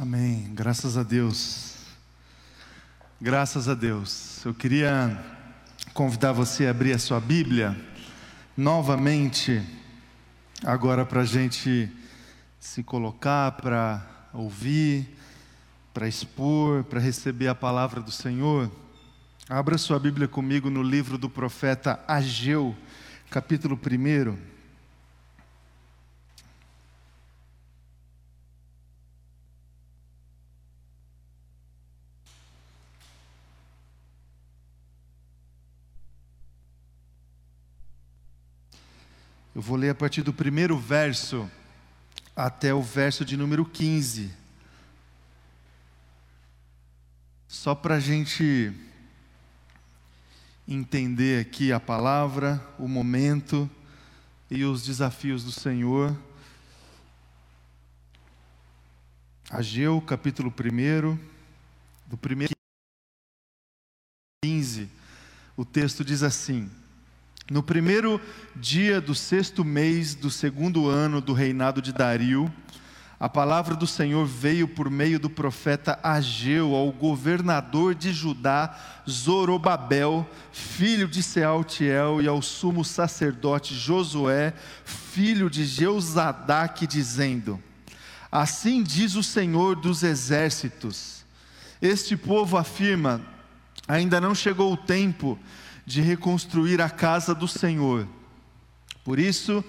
Amém. Graças a Deus. Graças a Deus. Eu queria convidar você a abrir a sua Bíblia novamente, agora para a gente se colocar, para ouvir, para expor, para receber a palavra do Senhor. Abra sua Bíblia comigo no livro do profeta Ageu, capítulo 1. Eu vou ler a partir do primeiro verso até o verso de número 15. Só para a gente entender aqui a palavra, o momento e os desafios do Senhor. Ageu, capítulo 1, do primeiro 15, o texto diz assim: no primeiro dia do sexto mês do segundo ano do reinado de Dario, a palavra do Senhor veio por meio do profeta Ageu ao governador de Judá, Zorobabel, filho de Sealtiel, e ao sumo sacerdote Josué, filho de Jeuzadaque, dizendo: Assim diz o Senhor dos exércitos: Este povo afirma: ainda não chegou o tempo de reconstruir a casa do Senhor. Por isso,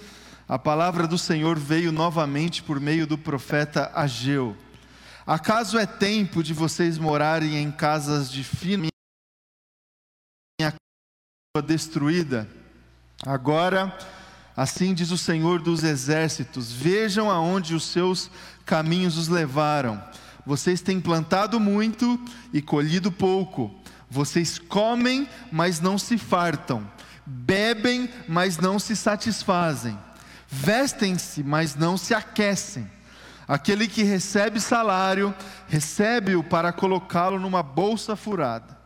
a palavra do Senhor veio novamente por meio do profeta Ageu. Acaso é tempo de vocês morarem em casas de fino minha casa destruída? Agora, assim diz o Senhor dos exércitos: Vejam aonde os seus caminhos os levaram. Vocês têm plantado muito e colhido pouco vocês comem, mas não se fartam, bebem, mas não se satisfazem, vestem-se, mas não se aquecem. Aquele que recebe salário, recebe-o para colocá-lo numa bolsa furada.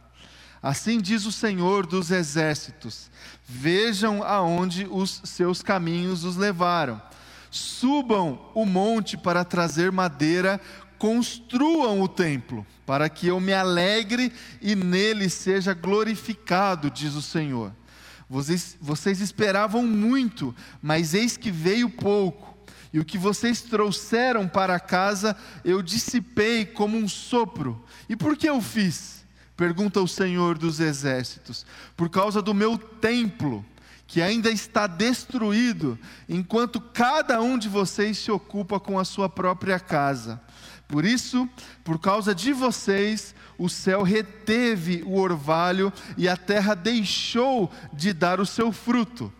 Assim diz o Senhor dos exércitos: Vejam aonde os seus caminhos os levaram. Subam o monte para trazer madeira construam o templo, para que eu me alegre e nele seja glorificado, diz o Senhor. Vocês, vocês esperavam muito, mas eis que veio pouco, e o que vocês trouxeram para casa eu dissipei como um sopro. E por que eu fiz? Pergunta o Senhor dos exércitos. Por causa do meu templo que ainda está destruído, enquanto cada um de vocês se ocupa com a sua própria casa. Por isso, por causa de vocês, o céu reteve o orvalho e a terra deixou de dar o seu fruto.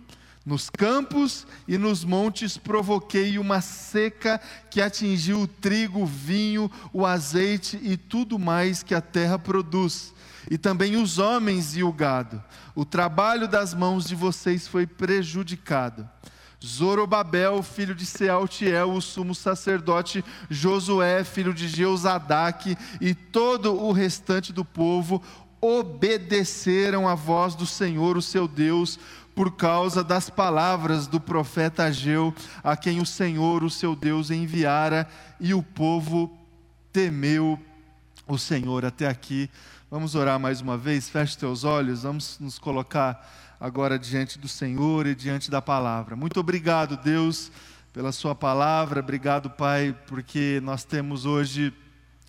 Nos campos e nos montes provoquei uma seca que atingiu o trigo, o vinho, o azeite e tudo mais que a terra produz, e também os homens e o gado. O trabalho das mãos de vocês foi prejudicado. Zorobabel, filho de Sealtiel, o sumo sacerdote, Josué, filho de Jeuzadaque, e todo o restante do povo obedeceram à voz do Senhor, o seu Deus, por causa das palavras do profeta Ageu, a quem o Senhor, o seu Deus, enviara, e o povo temeu o Senhor. Até aqui, vamos orar mais uma vez, feche teus olhos, vamos nos colocar agora diante do Senhor e diante da palavra. Muito obrigado, Deus, pela Sua palavra. Obrigado, Pai, porque nós temos hoje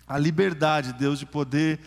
a liberdade, Deus, de poder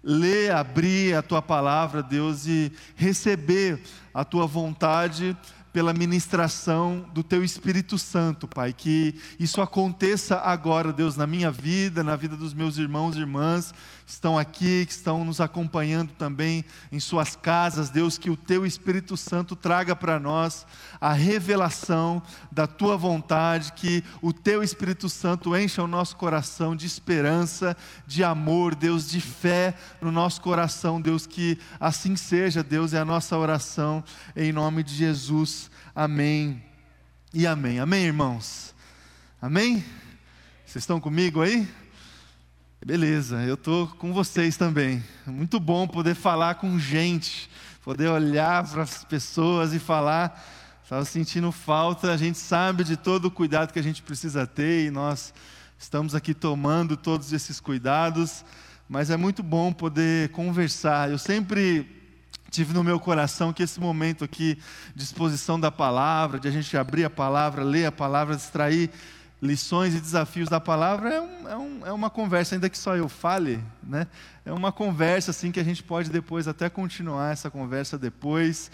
ler, abrir a Tua palavra, Deus, e receber a Tua vontade pela ministração do Teu Espírito Santo, Pai. Que isso aconteça agora, Deus, na minha vida, na vida dos meus irmãos e irmãs estão aqui, que estão nos acompanhando também em suas casas. Deus, que o Teu Espírito Santo traga para nós a revelação da Tua vontade, que o Teu Espírito Santo encha o nosso coração de esperança, de amor, Deus, de fé no nosso coração, Deus, que assim seja, Deus, é a nossa oração, em nome de Jesus. Amém e amém. Amém, irmãos? Amém? Vocês estão comigo aí? Beleza, eu estou com vocês também. Muito bom poder falar com gente, poder olhar para as pessoas e falar. Estava sentindo falta, a gente sabe de todo o cuidado que a gente precisa ter e nós estamos aqui tomando todos esses cuidados, mas é muito bom poder conversar. Eu sempre tive no meu coração que esse momento aqui de exposição da palavra, de a gente abrir a palavra, ler a palavra, extrair lições e desafios da palavra é, um, é, um, é, uma conversa, ainda que só eu fale, né? É uma conversa assim que a gente pode depois até continuar essa conversa depois.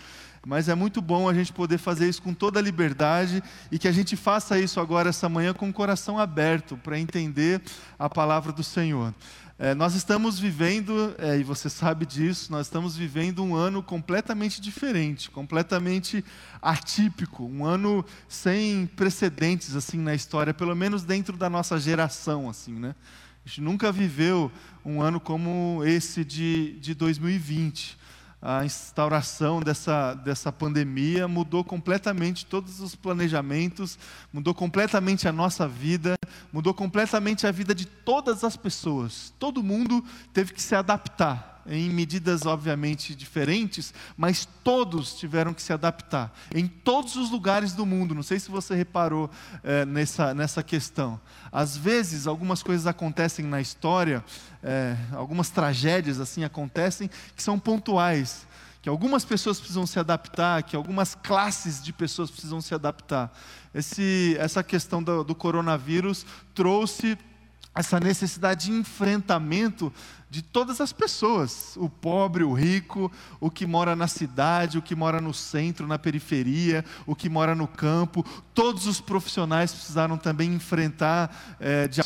Mas é muito bom a gente poder fazer isso com toda a liberdade e que a gente faça isso agora essa manhã com o coração aberto para entender a palavra do Senhor. É, nós estamos vivendo, é, e você sabe disso, nós estamos vivendo um ano completamente diferente, completamente atípico, um ano sem precedentes assim na história, pelo menos dentro da nossa geração, assim, né? A gente nunca viveu um ano como esse de, de 2020 a instauração dessa, dessa pandemia mudou completamente todos os planejamentos, mudou completamente a nossa vida, mudou completamente a vida de todas as pessoas. Todo mundo teve que se adaptar em medidas obviamente diferentes, mas todos tiveram que se adaptar, em todos os lugares do mundo. Não sei se você reparou é, nessa, nessa questão. Às vezes, algumas coisas acontecem na história, é, algumas tragédias assim acontecem, que são pontuais que algumas pessoas precisam se adaptar, que algumas classes de pessoas precisam se adaptar. Esse, essa questão do, do coronavírus trouxe essa necessidade de enfrentamento de todas as pessoas, o pobre, o rico, o que mora na cidade, o que mora no centro, na periferia, o que mora no campo, todos os profissionais precisaram também enfrentar é, de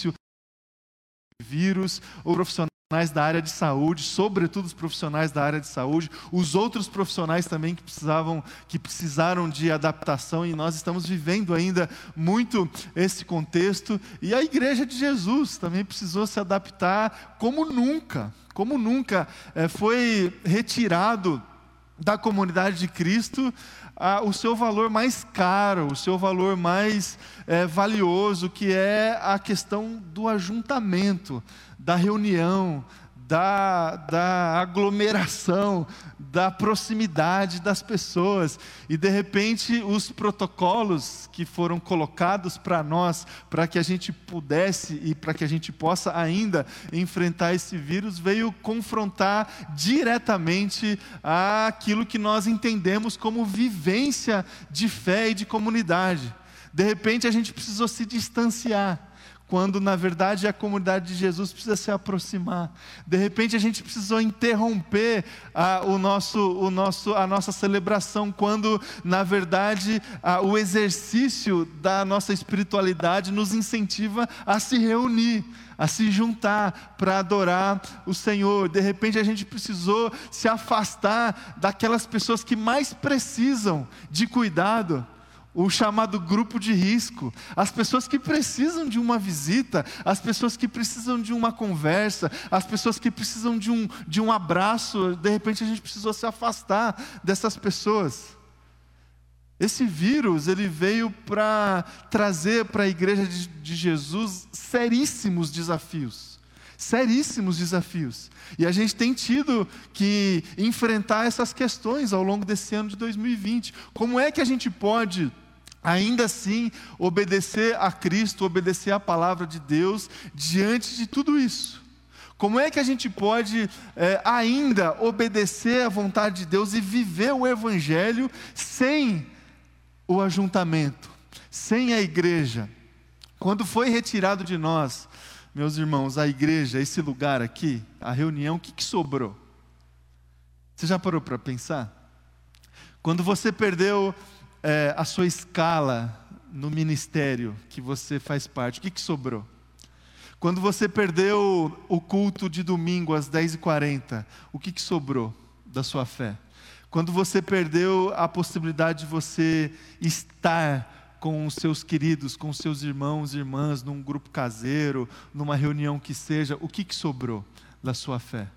vírus, o profissional profissionais da área de saúde, sobretudo os profissionais da área de saúde, os outros profissionais também que precisavam, que precisaram de adaptação e nós estamos vivendo ainda muito esse contexto e a igreja de Jesus também precisou se adaptar como nunca, como nunca é, foi retirado da comunidade de Cristo o seu valor mais caro, o seu valor mais é, valioso, que é a questão do ajuntamento, da reunião, da, da aglomeração, da proximidade das pessoas. E de repente, os protocolos que foram colocados para nós, para que a gente pudesse e para que a gente possa ainda enfrentar esse vírus, veio confrontar diretamente aquilo que nós entendemos como vivência de fé e de comunidade. De repente, a gente precisou se distanciar quando na verdade a comunidade de Jesus precisa se aproximar. De repente a gente precisou interromper a, o nosso, o nosso, a nossa celebração, quando na verdade o exercício da nossa espiritualidade nos incentiva a se reunir, a se juntar para adorar o Senhor. De repente a gente precisou se afastar daquelas pessoas que mais precisam de cuidado o chamado grupo de risco, as pessoas que precisam de uma visita, as pessoas que precisam de uma conversa, as pessoas que precisam de um, de um abraço, de repente a gente precisou se afastar dessas pessoas. Esse vírus, ele veio para trazer para a igreja de, de Jesus seríssimos desafios. Seríssimos desafios. E a gente tem tido que enfrentar essas questões ao longo desse ano de 2020. Como é que a gente pode ainda assim obedecer a Cristo, obedecer a palavra de Deus diante de tudo isso? Como é que a gente pode é, ainda obedecer à vontade de Deus e viver o Evangelho sem o ajuntamento, sem a igreja? Quando foi retirado de nós, meus irmãos, a igreja, esse lugar aqui, a reunião, o que, que sobrou? Você já parou para pensar? Quando você perdeu é, a sua escala no ministério que você faz parte, o que, que sobrou? Quando você perdeu o culto de domingo às 10h40, o que, que sobrou da sua fé? Quando você perdeu a possibilidade de você estar com os seus queridos, com os seus irmãos e irmãs, num grupo caseiro, numa reunião que seja, o que, que sobrou da sua fé?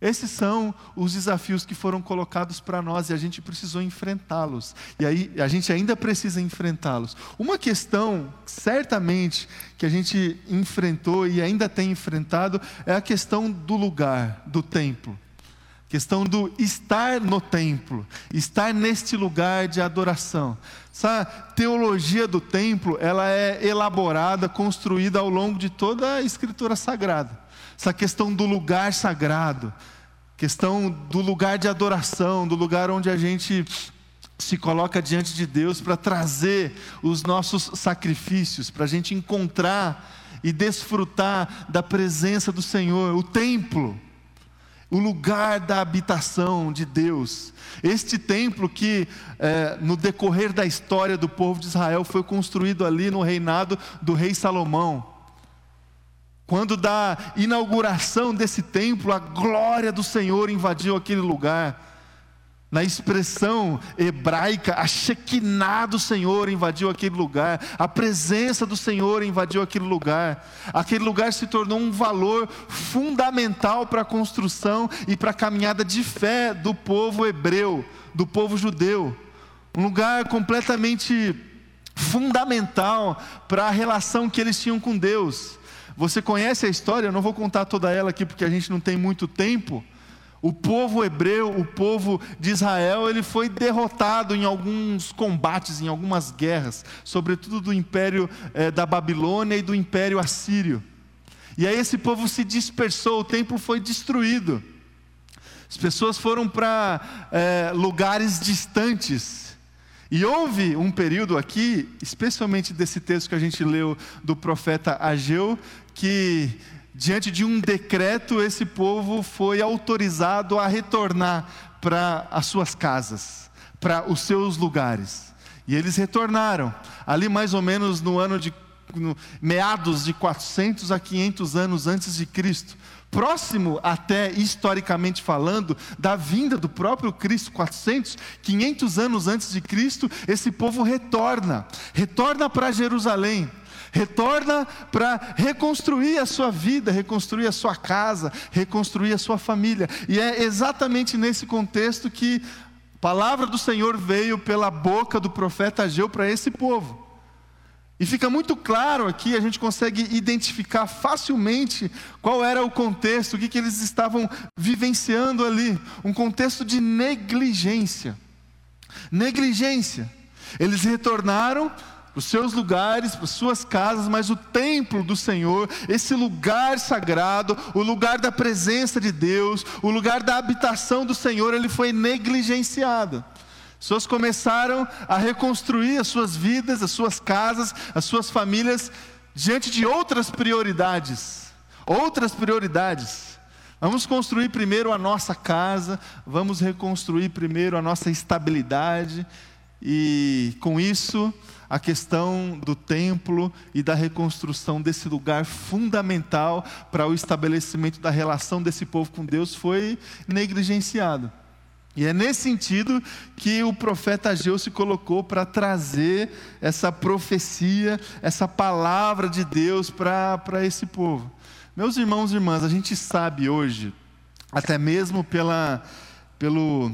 Esses são os desafios que foram colocados para nós e a gente precisou enfrentá-los. E aí a gente ainda precisa enfrentá-los. Uma questão, certamente, que a gente enfrentou e ainda tem enfrentado é a questão do lugar, do templo. questão do estar no templo, estar neste lugar de adoração. Essa teologia do templo, ela é elaborada, construída ao longo de toda a escritura sagrada. Essa questão do lugar sagrado, questão do lugar de adoração, do lugar onde a gente se coloca diante de Deus para trazer os nossos sacrifícios, para a gente encontrar e desfrutar da presença do Senhor, o templo o lugar da habitação de Deus. Este templo que, é, no decorrer da história do povo de Israel, foi construído ali no reinado do rei Salomão. Quando da inauguração desse templo, a glória do Senhor invadiu aquele lugar. Na expressão hebraica, a Shekinah do Senhor invadiu aquele lugar, a presença do Senhor invadiu aquele lugar. Aquele lugar se tornou um valor fundamental para a construção e para a caminhada de fé do povo hebreu, do povo judeu. Um lugar completamente fundamental para a relação que eles tinham com Deus. Você conhece a história, eu não vou contar toda ela aqui porque a gente não tem muito tempo o povo hebreu, o povo de Israel, ele foi derrotado em alguns combates, em algumas guerras, sobretudo do império eh, da Babilônia e do império assírio. E aí esse povo se dispersou, o templo foi destruído. As pessoas foram para eh, lugares distantes. E houve um período aqui, especialmente desse texto que a gente leu do profeta Ageu, que diante de um decreto, esse povo foi autorizado a retornar para as suas casas, para os seus lugares. E eles retornaram, ali mais ou menos no ano de no, meados de 400 a 500 anos antes de Cristo, próximo até historicamente falando da vinda do próprio Cristo, 400, 500 anos antes de Cristo, esse povo retorna, retorna para Jerusalém retorna para reconstruir a sua vida, reconstruir a sua casa, reconstruir a sua família. E é exatamente nesse contexto que a palavra do Senhor veio pela boca do profeta Ageu para esse povo. E fica muito claro aqui, a gente consegue identificar facilmente qual era o contexto, o que, que eles estavam vivenciando ali. Um contexto de negligência. Negligência. Eles retornaram os seus lugares, para suas casas, mas o templo do Senhor, esse lugar sagrado, o lugar da presença de Deus, o lugar da habitação do Senhor, ele foi negligenciado. As pessoas começaram a reconstruir as suas vidas, as suas casas, as suas famílias diante de outras prioridades. Outras prioridades. Vamos construir primeiro a nossa casa, vamos reconstruir primeiro a nossa estabilidade, e com isso a questão do templo e da reconstrução desse lugar fundamental para o estabelecimento da relação desse povo com Deus foi negligenciado. E é nesse sentido que o profeta Ageu se colocou para trazer essa profecia, essa palavra de Deus para esse povo. Meus irmãos e irmãs, a gente sabe hoje, até mesmo pela, pelo,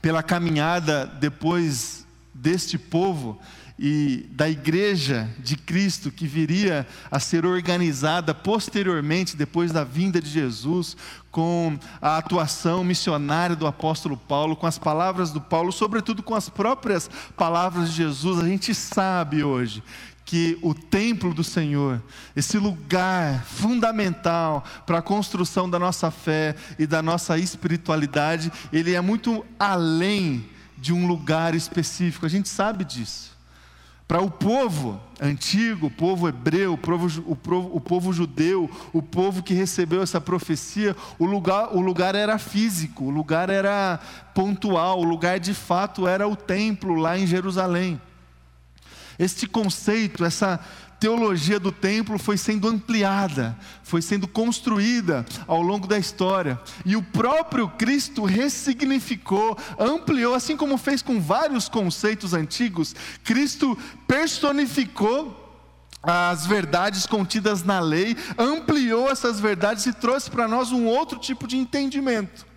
pela caminhada depois deste povo, e da igreja de Cristo que viria a ser organizada posteriormente, depois da vinda de Jesus, com a atuação missionária do apóstolo Paulo, com as palavras do Paulo, sobretudo com as próprias palavras de Jesus, a gente sabe hoje que o templo do Senhor, esse lugar fundamental para a construção da nossa fé e da nossa espiritualidade, ele é muito além de um lugar específico, a gente sabe disso. Para o povo antigo, o povo hebreu, o povo, o, povo, o povo, judeu, o povo que recebeu essa profecia, o lugar, o lugar era físico, o lugar era pontual, o lugar de fato era o templo lá em Jerusalém. Este conceito, essa teologia do templo foi sendo ampliada, foi sendo construída ao longo da história. E o próprio Cristo ressignificou, ampliou, assim como fez com vários conceitos antigos, Cristo personificou as verdades contidas na lei, ampliou essas verdades e trouxe para nós um outro tipo de entendimento.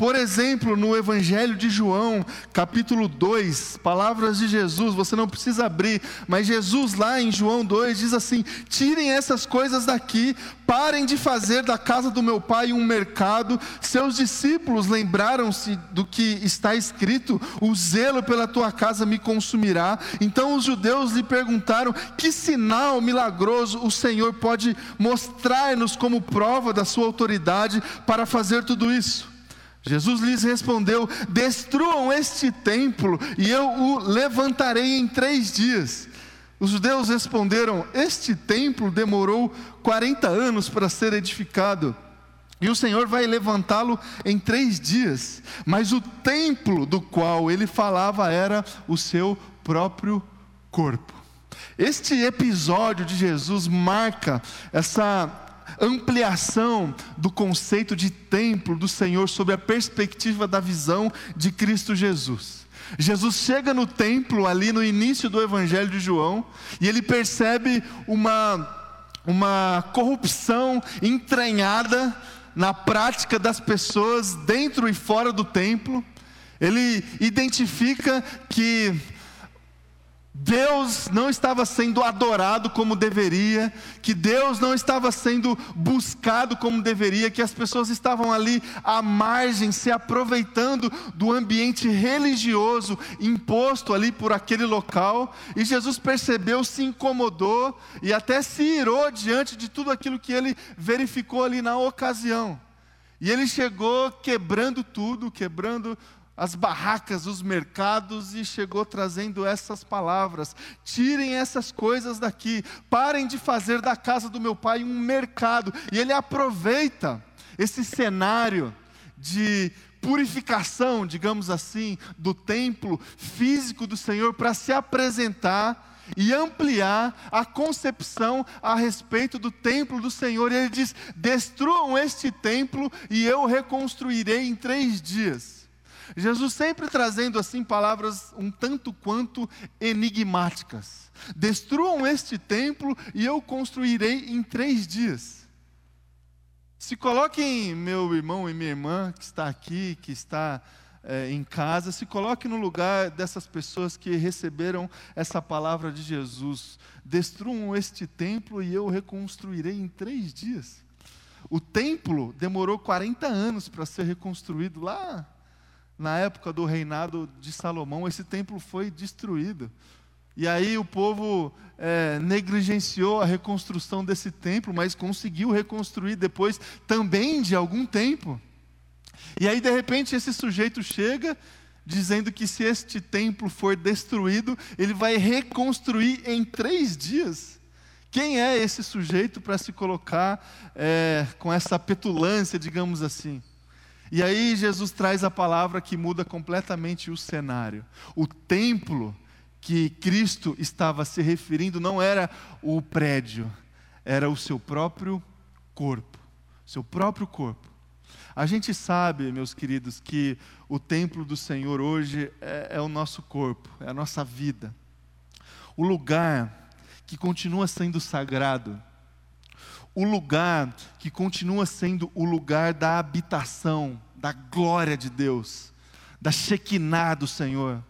Por exemplo, no Evangelho de João, capítulo 2, palavras de Jesus, você não precisa abrir, mas Jesus lá em João 2 diz assim: tirem essas coisas daqui, parem de fazer da casa do meu pai um mercado. Seus discípulos lembraram-se do que está escrito: o zelo pela tua casa me consumirá. Então os judeus lhe perguntaram: que sinal milagroso o Senhor pode mostrar-nos como prova da sua autoridade para fazer tudo isso? Jesus lhes respondeu: Destruam este templo e eu o levantarei em três dias. Os judeus responderam: Este templo demorou 40 anos para ser edificado. E o Senhor vai levantá-lo em três dias. Mas o templo do qual ele falava era o seu próprio corpo. Este episódio de Jesus marca essa ampliação do conceito de templo do Senhor sob a perspectiva da visão de Cristo Jesus. Jesus chega no templo ali no início do Evangelho de João e ele percebe uma, uma corrupção entranhada na prática das pessoas dentro e fora do templo. Ele identifica que Deus não estava sendo adorado como deveria, que Deus não estava sendo buscado como deveria, que as pessoas estavam ali à margem, se aproveitando do ambiente religioso imposto ali por aquele local, e Jesus percebeu, se incomodou e até se irou diante de tudo aquilo que ele verificou ali na ocasião. E ele chegou quebrando tudo, quebrando as barracas, os mercados e chegou trazendo essas palavras: tirem essas coisas daqui, parem de fazer da casa do meu pai um mercado. E ele aproveita esse cenário de purificação, digamos assim, do templo físico do Senhor para se apresentar e ampliar a concepção a respeito do templo do Senhor. E ele diz: destruam este templo e eu reconstruirei em três dias. Jesus sempre trazendo assim palavras um tanto quanto enigmáticas. Destruam este templo e eu construirei em três dias. Se coloquem, meu irmão e minha irmã que está aqui, que está é, em casa, se coloque no lugar dessas pessoas que receberam essa palavra de Jesus. Destruam este templo e eu reconstruirei em três dias. O templo demorou 40 anos para ser reconstruído lá na época do reinado de Salomão, esse templo foi destruído. E aí o povo é, negligenciou a reconstrução desse templo, mas conseguiu reconstruir depois também de algum tempo. E aí, de repente, esse sujeito chega dizendo que se este templo for destruído, ele vai reconstruir em três dias. Quem é esse sujeito para se colocar é, com essa petulância, digamos assim? E aí Jesus traz a palavra que muda completamente o cenário. O templo que Cristo estava se referindo não era o prédio, era o seu próprio corpo. Seu próprio corpo. A gente sabe, meus queridos, que o templo do Senhor hoje é, é o nosso corpo, é a nossa vida. O lugar que continua sendo sagrado o lugar que continua sendo o lugar da habitação, da glória de Deus, da Shekinah do Senhor.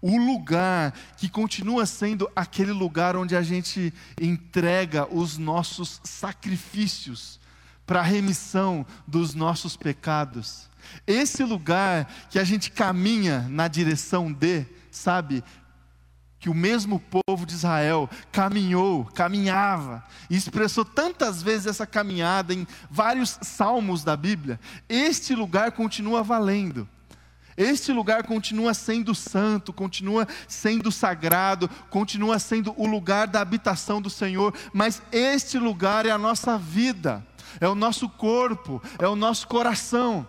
O lugar que continua sendo aquele lugar onde a gente entrega os nossos sacrifícios para a remissão dos nossos pecados. Esse lugar que a gente caminha na direção de, sabe, que o mesmo povo de Israel caminhou, caminhava, e expressou tantas vezes essa caminhada em vários salmos da Bíblia, este lugar continua valendo. Este lugar continua sendo santo, continua sendo sagrado, continua sendo o lugar da habitação do Senhor, mas este lugar é a nossa vida, é o nosso corpo, é o nosso coração.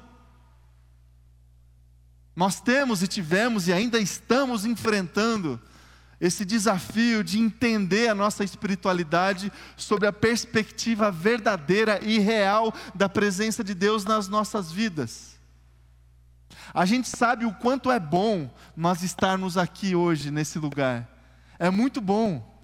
Nós temos e tivemos e ainda estamos enfrentando esse desafio de entender a nossa espiritualidade sob a perspectiva verdadeira e real da presença de Deus nas nossas vidas. A gente sabe o quanto é bom nós estarmos aqui hoje nesse lugar. É muito bom.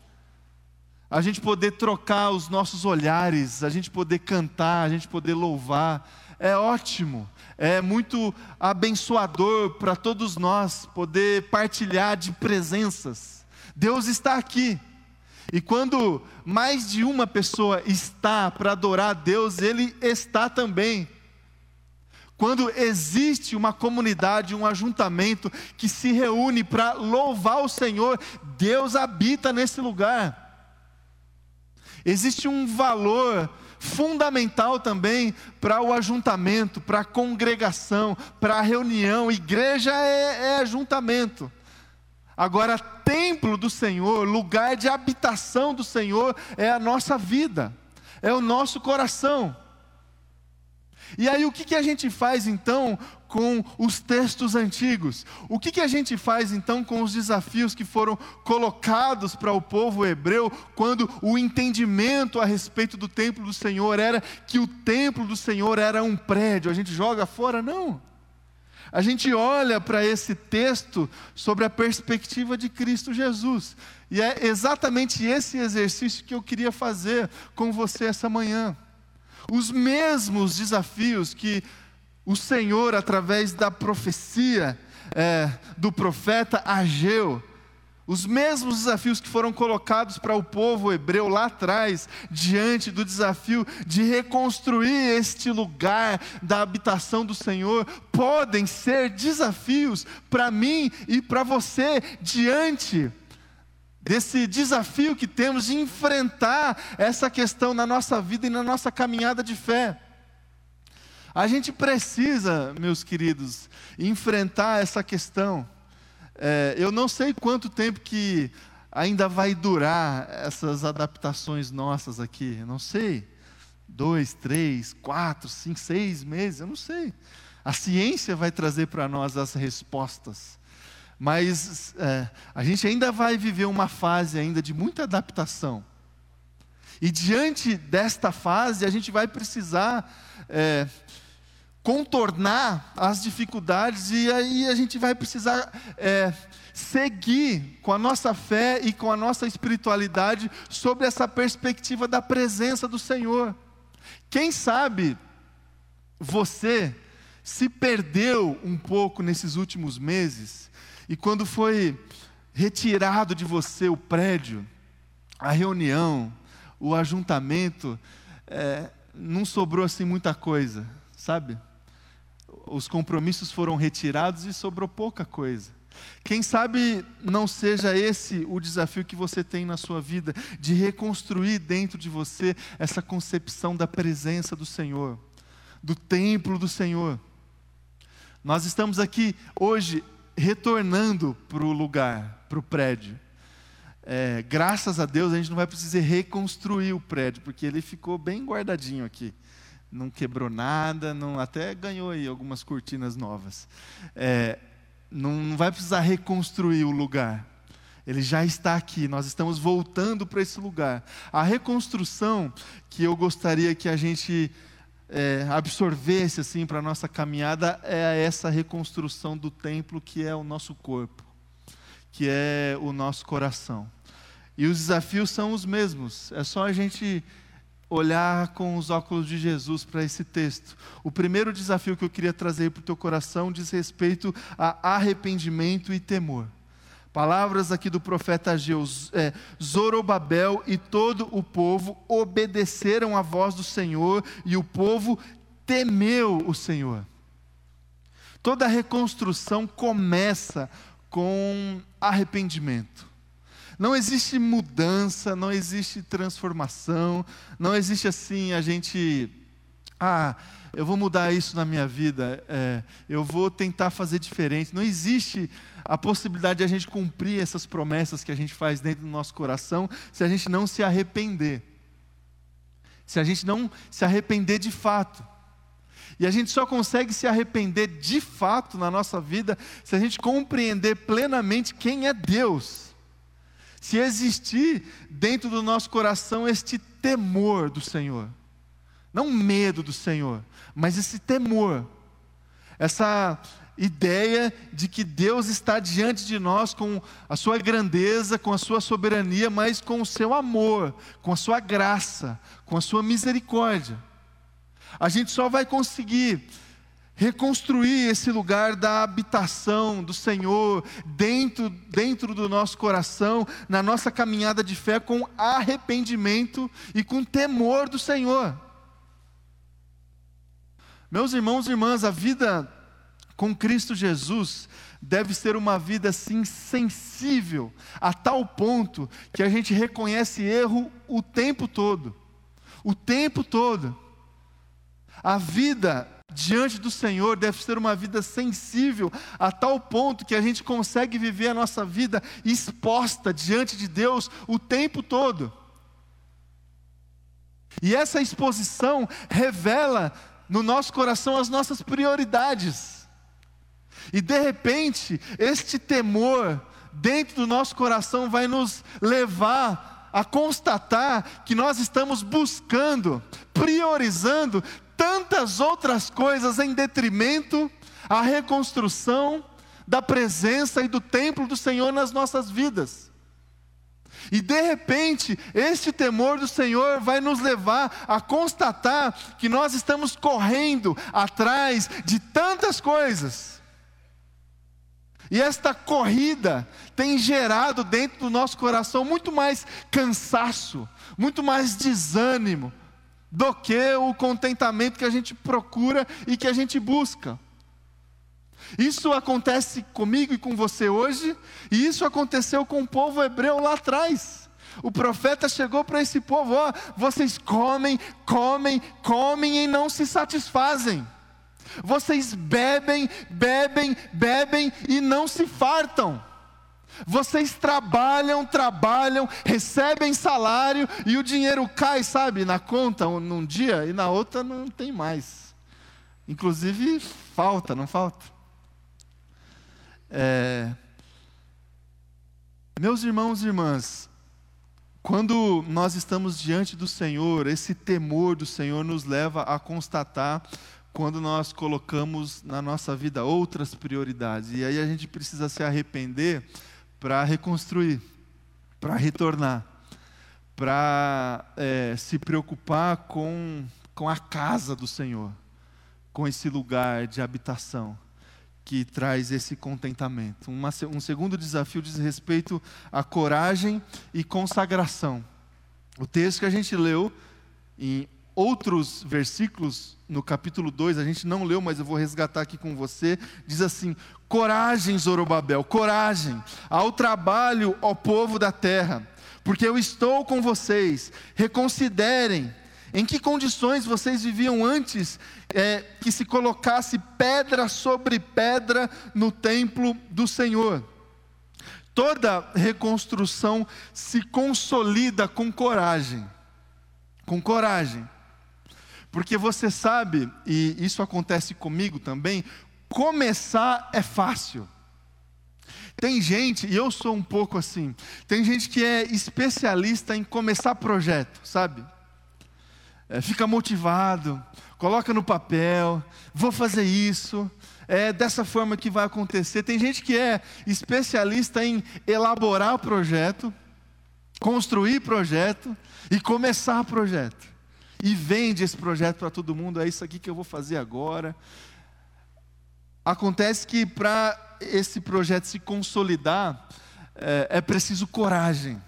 A gente poder trocar os nossos olhares, a gente poder cantar, a gente poder louvar, é ótimo, é muito abençoador para todos nós poder partilhar de presenças. Deus está aqui. E quando mais de uma pessoa está para adorar a Deus, Ele está também. Quando existe uma comunidade, um ajuntamento que se reúne para louvar o Senhor, Deus habita nesse lugar. Existe um valor fundamental também para o ajuntamento, para a congregação, para a reunião. Igreja é, é ajuntamento. Agora, templo do Senhor, lugar de habitação do Senhor, é a nossa vida, é o nosso coração. E aí, o que, que a gente faz então com os textos antigos? O que, que a gente faz então com os desafios que foram colocados para o povo hebreu, quando o entendimento a respeito do templo do Senhor era que o templo do Senhor era um prédio? A gente joga fora? Não. A gente olha para esse texto sobre a perspectiva de Cristo Jesus. E é exatamente esse exercício que eu queria fazer com você essa manhã. Os mesmos desafios que o Senhor, através da profecia é, do profeta Ageu, os mesmos desafios que foram colocados para o povo hebreu lá atrás, diante do desafio de reconstruir este lugar da habitação do Senhor, podem ser desafios para mim e para você, diante desse desafio que temos de enfrentar essa questão na nossa vida e na nossa caminhada de fé. A gente precisa, meus queridos, enfrentar essa questão. É, eu não sei quanto tempo que ainda vai durar essas adaptações nossas aqui. Eu não sei. Dois, três, quatro, cinco, seis meses, eu não sei. A ciência vai trazer para nós as respostas. Mas é, a gente ainda vai viver uma fase ainda de muita adaptação. E diante desta fase, a gente vai precisar é, contornar as dificuldades e aí a gente vai precisar é, seguir com a nossa fé e com a nossa espiritualidade sobre essa perspectiva da presença do Senhor. Quem sabe você se perdeu um pouco nesses últimos meses e quando foi retirado de você o prédio, a reunião, o ajuntamento, é, não sobrou assim muita coisa, sabe? Os compromissos foram retirados e sobrou pouca coisa. Quem sabe não seja esse o desafio que você tem na sua vida, de reconstruir dentro de você essa concepção da presença do Senhor, do templo do Senhor. Nós estamos aqui hoje retornando para o lugar, para o prédio. É, graças a Deus a gente não vai precisar reconstruir o prédio, porque ele ficou bem guardadinho aqui não quebrou nada, não, até ganhou aí algumas cortinas novas. É, não, não vai precisar reconstruir o lugar. Ele já está aqui, nós estamos voltando para esse lugar. A reconstrução que eu gostaria que a gente é, absorvesse assim para a nossa caminhada é essa reconstrução do templo que é o nosso corpo, que é o nosso coração. E os desafios são os mesmos, é só a gente olhar com os óculos de Jesus para esse texto. O primeiro desafio que eu queria trazer para o teu coração diz respeito a arrependimento e temor. Palavras aqui do profeta Ageu, é, Zorobabel e todo o povo obedeceram à voz do Senhor e o povo temeu o Senhor. Toda reconstrução começa com arrependimento. Não existe mudança, não existe transformação, não existe assim a gente, ah, eu vou mudar isso na minha vida, é, eu vou tentar fazer diferente. Não existe a possibilidade de a gente cumprir essas promessas que a gente faz dentro do nosso coração se a gente não se arrepender. Se a gente não se arrepender de fato. E a gente só consegue se arrepender de fato na nossa vida se a gente compreender plenamente quem é Deus se existir dentro do nosso coração este temor do Senhor, não medo do Senhor, mas esse temor, essa ideia de que Deus está diante de nós com a sua grandeza, com a sua soberania, mas com o seu amor, com a sua graça, com a sua misericórdia. A gente só vai conseguir reconstruir esse lugar da habitação do Senhor dentro, dentro do nosso coração, na nossa caminhada de fé, com arrependimento e com temor do Senhor. Meus irmãos e irmãs, a vida com Cristo Jesus deve ser uma vida assim sensível, a tal ponto que a gente reconhece erro o tempo todo. O tempo todo. A vida diante do Senhor deve ser uma vida sensível, a tal ponto que a gente consegue viver a nossa vida exposta diante de Deus o tempo todo. E essa exposição revela no nosso coração as nossas prioridades. E de repente, este temor dentro do nosso coração vai nos levar a constatar que nós estamos buscando, priorizando tantas outras coisas em detrimento à reconstrução da presença e do templo do Senhor nas nossas vidas. E de repente, este temor do Senhor vai nos levar a constatar que nós estamos correndo atrás de tantas coisas. E esta corrida tem gerado dentro do nosso coração muito mais cansaço, muito mais desânimo, do que o contentamento que a gente procura e que a gente busca. Isso acontece comigo e com você hoje, e isso aconteceu com o povo hebreu lá atrás. O profeta chegou para esse povo: ó, vocês comem, comem, comem e não se satisfazem. Vocês bebem, bebem, bebem e não se fartam. Vocês trabalham, trabalham, recebem salário e o dinheiro cai, sabe, na conta num dia e na outra não tem mais. Inclusive, falta, não falta? É... Meus irmãos e irmãs, quando nós estamos diante do Senhor, esse temor do Senhor nos leva a constatar quando nós colocamos na nossa vida outras prioridades. E aí a gente precisa se arrepender para reconstruir, para retornar, para é, se preocupar com, com a casa do Senhor, com esse lugar de habitação que traz esse contentamento. Uma, um segundo desafio diz respeito à coragem e consagração. O texto que a gente leu em outros versículos no capítulo 2, a gente não leu, mas eu vou resgatar aqui com você, diz assim: Coragem, Zorobabel, coragem, ao trabalho, ó povo da terra, porque eu estou com vocês. Reconsiderem em que condições vocês viviam antes é, que se colocasse pedra sobre pedra no templo do Senhor. Toda reconstrução se consolida com coragem. Com coragem. Porque você sabe, e isso acontece comigo também, começar é fácil. Tem gente, e eu sou um pouco assim, tem gente que é especialista em começar projeto, sabe? É, fica motivado, coloca no papel, vou fazer isso, é dessa forma que vai acontecer. Tem gente que é especialista em elaborar projeto, construir projeto e começar projeto e vende esse projeto para todo mundo, é isso aqui que eu vou fazer agora. Acontece que para esse projeto se consolidar, é, é preciso coragem.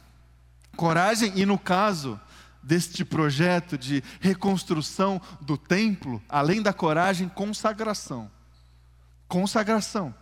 Coragem, e no caso deste projeto de reconstrução do templo, além da coragem, consagração. Consagração.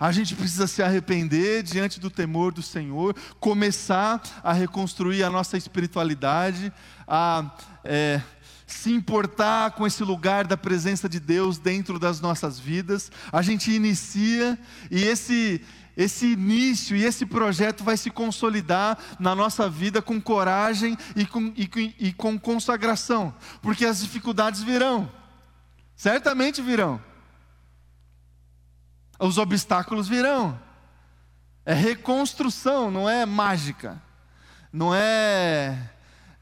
A gente precisa se arrepender diante do temor do Senhor, começar a reconstruir a nossa espiritualidade, a é, se importar com esse lugar da presença de Deus dentro das nossas vidas. A gente inicia e esse esse início e esse projeto vai se consolidar na nossa vida com coragem e com, e, e com consagração, porque as dificuldades virão, certamente virão os obstáculos virão. É reconstrução, não é mágica. Não é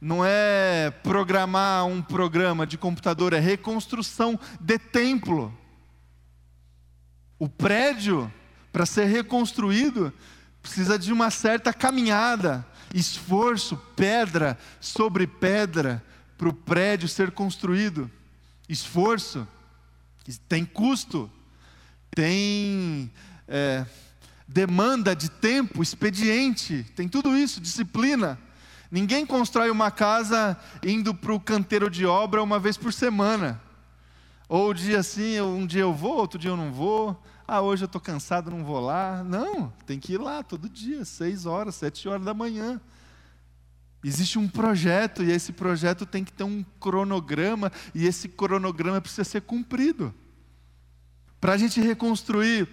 não é programar um programa de computador, é reconstrução de templo. O prédio, para ser reconstruído, precisa de uma certa caminhada, esforço, pedra sobre pedra, para o prédio ser construído, esforço, tem custo, tem é, demanda de tempo, expediente, tem tudo isso, disciplina. Ninguém constrói uma casa indo para o canteiro de obra uma vez por semana. Ou dia assim, um dia eu vou, outro dia eu não vou. Ah, hoje eu estou cansado, não vou lá. Não, tem que ir lá todo dia, seis horas, sete horas da manhã. Existe um projeto e esse projeto tem que ter um cronograma e esse cronograma precisa ser cumprido. Para a gente reconstruir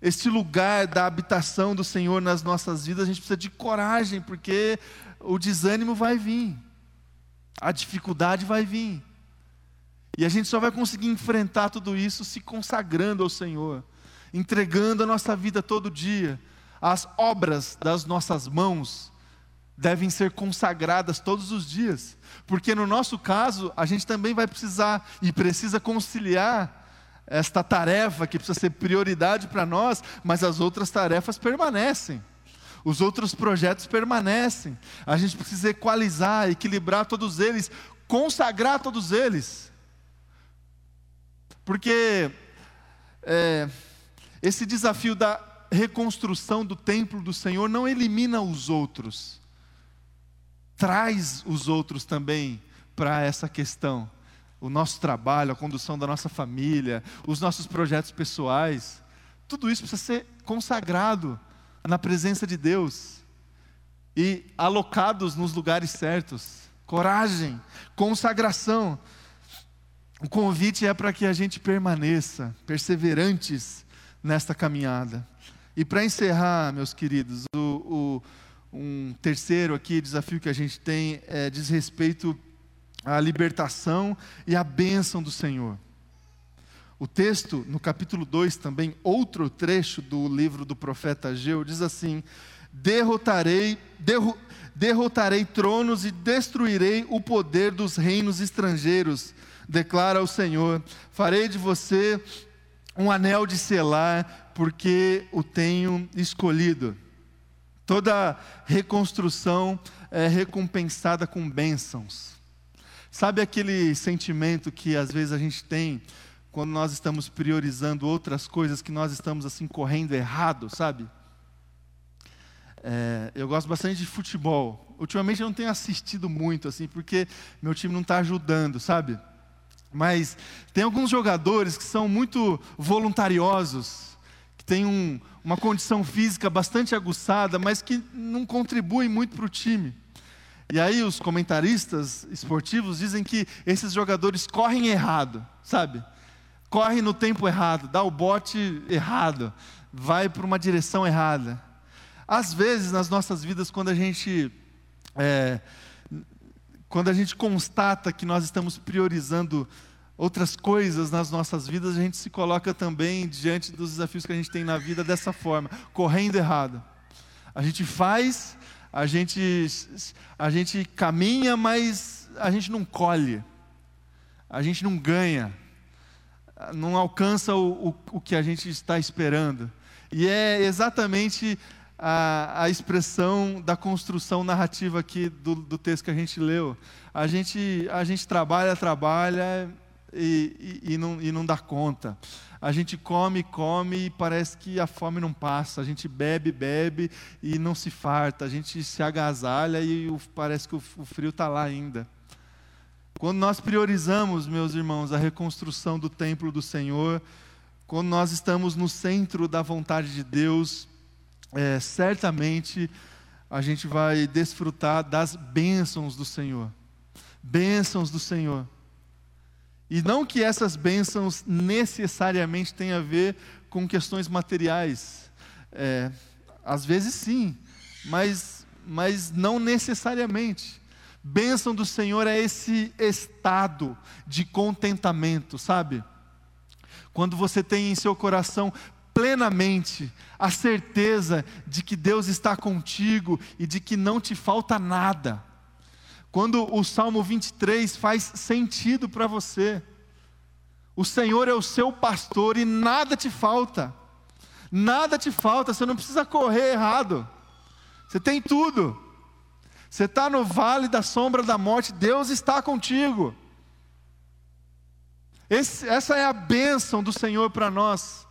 este lugar da habitação do Senhor nas nossas vidas, a gente precisa de coragem, porque o desânimo vai vir, a dificuldade vai vir. E a gente só vai conseguir enfrentar tudo isso se consagrando ao Senhor, entregando a nossa vida todo dia. As obras das nossas mãos devem ser consagradas todos os dias, porque no nosso caso, a gente também vai precisar e precisa conciliar esta tarefa que precisa ser prioridade para nós, mas as outras tarefas permanecem. Os outros projetos permanecem. A gente precisa equalizar, equilibrar todos eles, consagrar todos eles. Porque é, esse desafio da reconstrução do templo do Senhor não elimina os outros, traz os outros também para essa questão. O nosso trabalho, a condução da nossa família, os nossos projetos pessoais, tudo isso precisa ser consagrado na presença de Deus e alocados nos lugares certos. Coragem, consagração. O convite é para que a gente permaneça perseverantes nesta caminhada. E para encerrar, meus queridos, o, o, um terceiro aqui desafio que a gente tem é, diz respeito à libertação e à bênção do Senhor. O texto, no capítulo 2 também, outro trecho do livro do profeta Ageu, diz assim: Derrotarei, derro, derrotarei tronos e destruirei o poder dos reinos estrangeiros declara o Senhor: farei de você um anel de selar, porque o tenho escolhido. Toda reconstrução é recompensada com bênçãos. Sabe aquele sentimento que às vezes a gente tem quando nós estamos priorizando outras coisas que nós estamos assim correndo errado, sabe? É, eu gosto bastante de futebol. Ultimamente eu não tenho assistido muito assim, porque meu time não está ajudando, sabe? Mas tem alguns jogadores que são muito voluntariosos, que têm um, uma condição física bastante aguçada, mas que não contribuem muito para o time. E aí os comentaristas esportivos dizem que esses jogadores correm errado, sabe? Correm no tempo errado, dá o bote errado, vai para uma direção errada. Às vezes nas nossas vidas, quando a gente é, quando a gente constata que nós estamos priorizando outras coisas nas nossas vidas, a gente se coloca também diante dos desafios que a gente tem na vida dessa forma, correndo errado. A gente faz, a gente, a gente caminha, mas a gente não colhe, a gente não ganha, não alcança o, o, o que a gente está esperando. E é exatamente a, a expressão da construção narrativa aqui do, do texto que a gente leu. A gente, a gente trabalha, trabalha e, e, e, não, e não dá conta. A gente come, come e parece que a fome não passa. A gente bebe, bebe e não se farta. A gente se agasalha e parece que o frio está lá ainda. Quando nós priorizamos, meus irmãos, a reconstrução do templo do Senhor, quando nós estamos no centro da vontade de Deus, é, certamente a gente vai desfrutar das bênçãos do Senhor. Bênçãos do Senhor. E não que essas bênçãos necessariamente tenham a ver com questões materiais. É, às vezes sim, mas, mas não necessariamente. Bênção do Senhor é esse estado de contentamento, sabe? Quando você tem em seu coração plenamente a certeza de que Deus está contigo e de que não te falta nada. Quando o Salmo 23 faz sentido para você, o Senhor é o seu pastor e nada te falta, nada te falta, você não precisa correr errado, você tem tudo. Você está no vale da sombra da morte, Deus está contigo. Esse, essa é a bênção do Senhor para nós.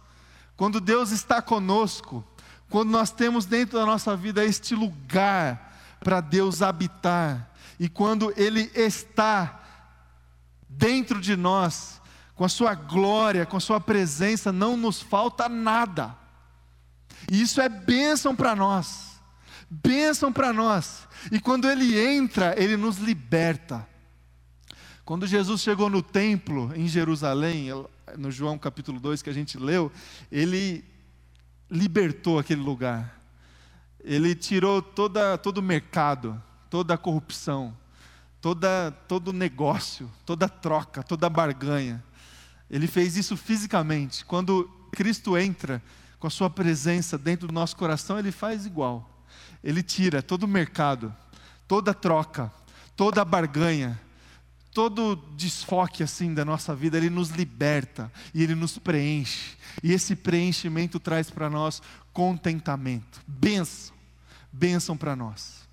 Quando Deus está conosco, quando nós temos dentro da nossa vida este lugar para Deus habitar, e quando Ele está dentro de nós, com a Sua glória, com a Sua presença, não nos falta nada. E isso é bênção para nós, bênção para nós. E quando Ele entra, Ele nos liberta. Quando Jesus chegou no templo em Jerusalém, no João capítulo 2 que a gente leu, ele libertou aquele lugar. Ele tirou toda, todo o mercado, toda a corrupção, toda, todo negócio, toda troca, toda barganha. Ele fez isso fisicamente. Quando Cristo entra com a sua presença dentro do nosso coração, ele faz igual. Ele tira todo o mercado, toda troca, toda barganha, todo desfoque assim da nossa vida, ele nos liberta e ele nos preenche. E esse preenchimento traz para nós contentamento, bênção, bênção para nós.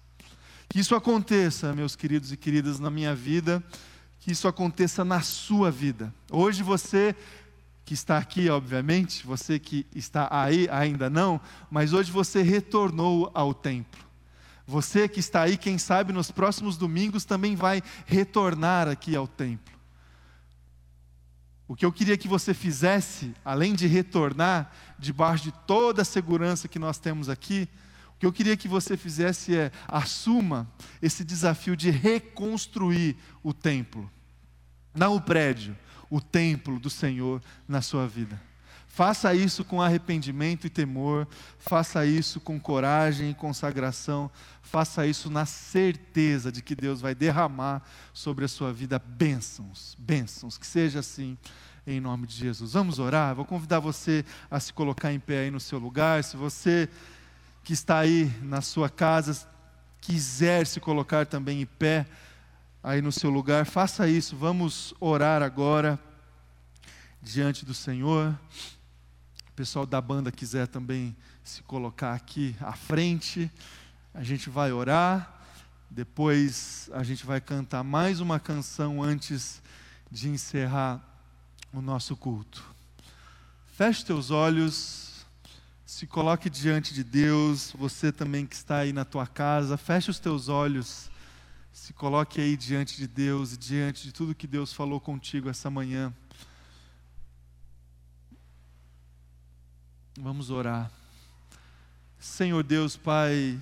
Que isso aconteça, meus queridos e queridas, na minha vida, que isso aconteça na sua vida. Hoje você que está aqui, obviamente, você que está aí ainda não, mas hoje você retornou ao templo. Você que está aí, quem sabe nos próximos domingos também vai retornar aqui ao templo. O que eu queria que você fizesse, além de retornar, debaixo de toda a segurança que nós temos aqui, o que eu queria que você fizesse é assuma esse desafio de reconstruir o templo. Não o prédio, o templo do Senhor na sua vida. Faça isso com arrependimento e temor, faça isso com coragem e consagração, faça isso na certeza de que Deus vai derramar sobre a sua vida bênçãos, bênçãos, que seja assim em nome de Jesus. Vamos orar? Vou convidar você a se colocar em pé aí no seu lugar. Se você que está aí na sua casa quiser se colocar também em pé aí no seu lugar, faça isso. Vamos orar agora diante do Senhor pessoal da banda quiser também se colocar aqui à frente, a gente vai orar. Depois a gente vai cantar mais uma canção antes de encerrar o nosso culto. Feche teus olhos, se coloque diante de Deus, você também que está aí na tua casa, feche os teus olhos, se coloque aí diante de Deus e diante de tudo que Deus falou contigo essa manhã. Vamos orar. Senhor Deus, Pai,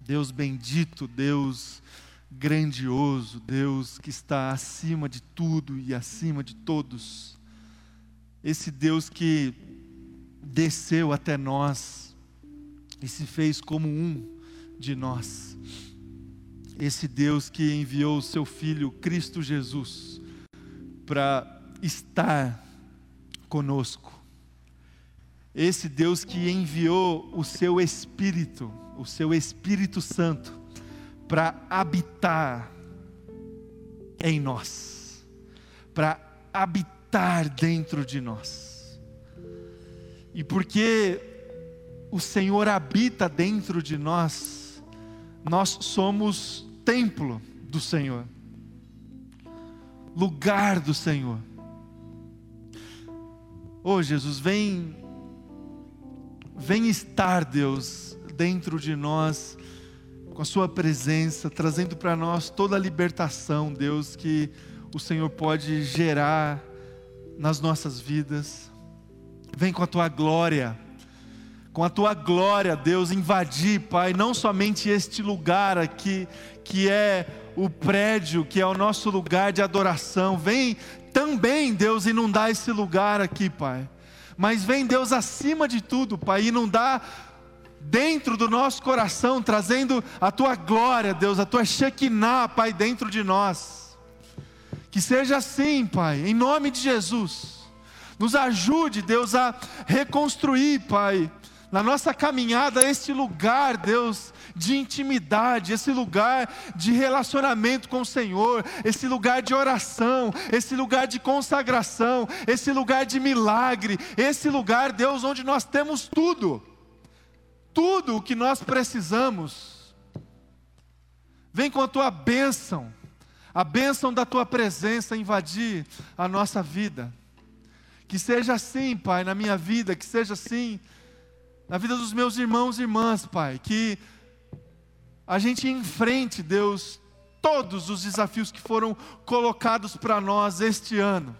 Deus bendito, Deus grandioso, Deus que está acima de tudo e acima de todos. Esse Deus que desceu até nós e se fez como um de nós. Esse Deus que enviou o seu Filho Cristo Jesus para estar conosco esse Deus que enviou o seu Espírito, o seu Espírito Santo, para habitar em nós, para habitar dentro de nós. E porque o Senhor habita dentro de nós, nós somos templo do Senhor, lugar do Senhor. Oh Jesus, vem Vem estar, Deus, dentro de nós, com a Sua presença, trazendo para nós toda a libertação, Deus, que o Senhor pode gerar nas nossas vidas. Vem com a Tua glória, com a Tua glória, Deus, invadir, Pai, não somente este lugar aqui, que é o prédio, que é o nosso lugar de adoração. Vem também, Deus, inundar esse lugar aqui, Pai mas vem Deus acima de tudo, Pai, dá dentro do nosso coração, trazendo a tua glória, Deus, a tua Shekinah, Pai, dentro de nós. Que seja assim, Pai, em nome de Jesus. Nos ajude, Deus, a reconstruir, Pai, na nossa caminhada, este lugar, Deus, de intimidade, esse lugar de relacionamento com o Senhor, esse lugar de oração, esse lugar de consagração, esse lugar de milagre, esse lugar, Deus, onde nós temos tudo, tudo o que nós precisamos Vem com a tua bênção, a bênção da tua presença invadir a nossa vida. Que seja assim, Pai, na minha vida, que seja assim na vida dos meus irmãos e irmãs, Pai. Que a gente enfrente, Deus, todos os desafios que foram colocados para nós este ano.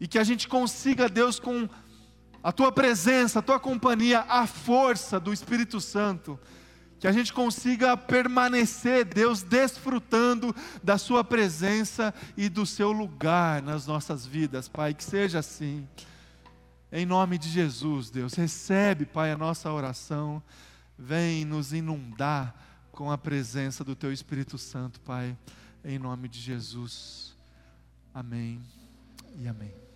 E que a gente consiga, Deus, com a tua presença, a tua companhia, a força do Espírito Santo, que a gente consiga permanecer, Deus, desfrutando da Sua presença e do Seu lugar nas nossas vidas, Pai, que seja assim. Em nome de Jesus, Deus, recebe, Pai, a nossa oração, vem nos inundar com a presença do Teu Espírito Santo, Pai, em nome de Jesus. Amém e amém.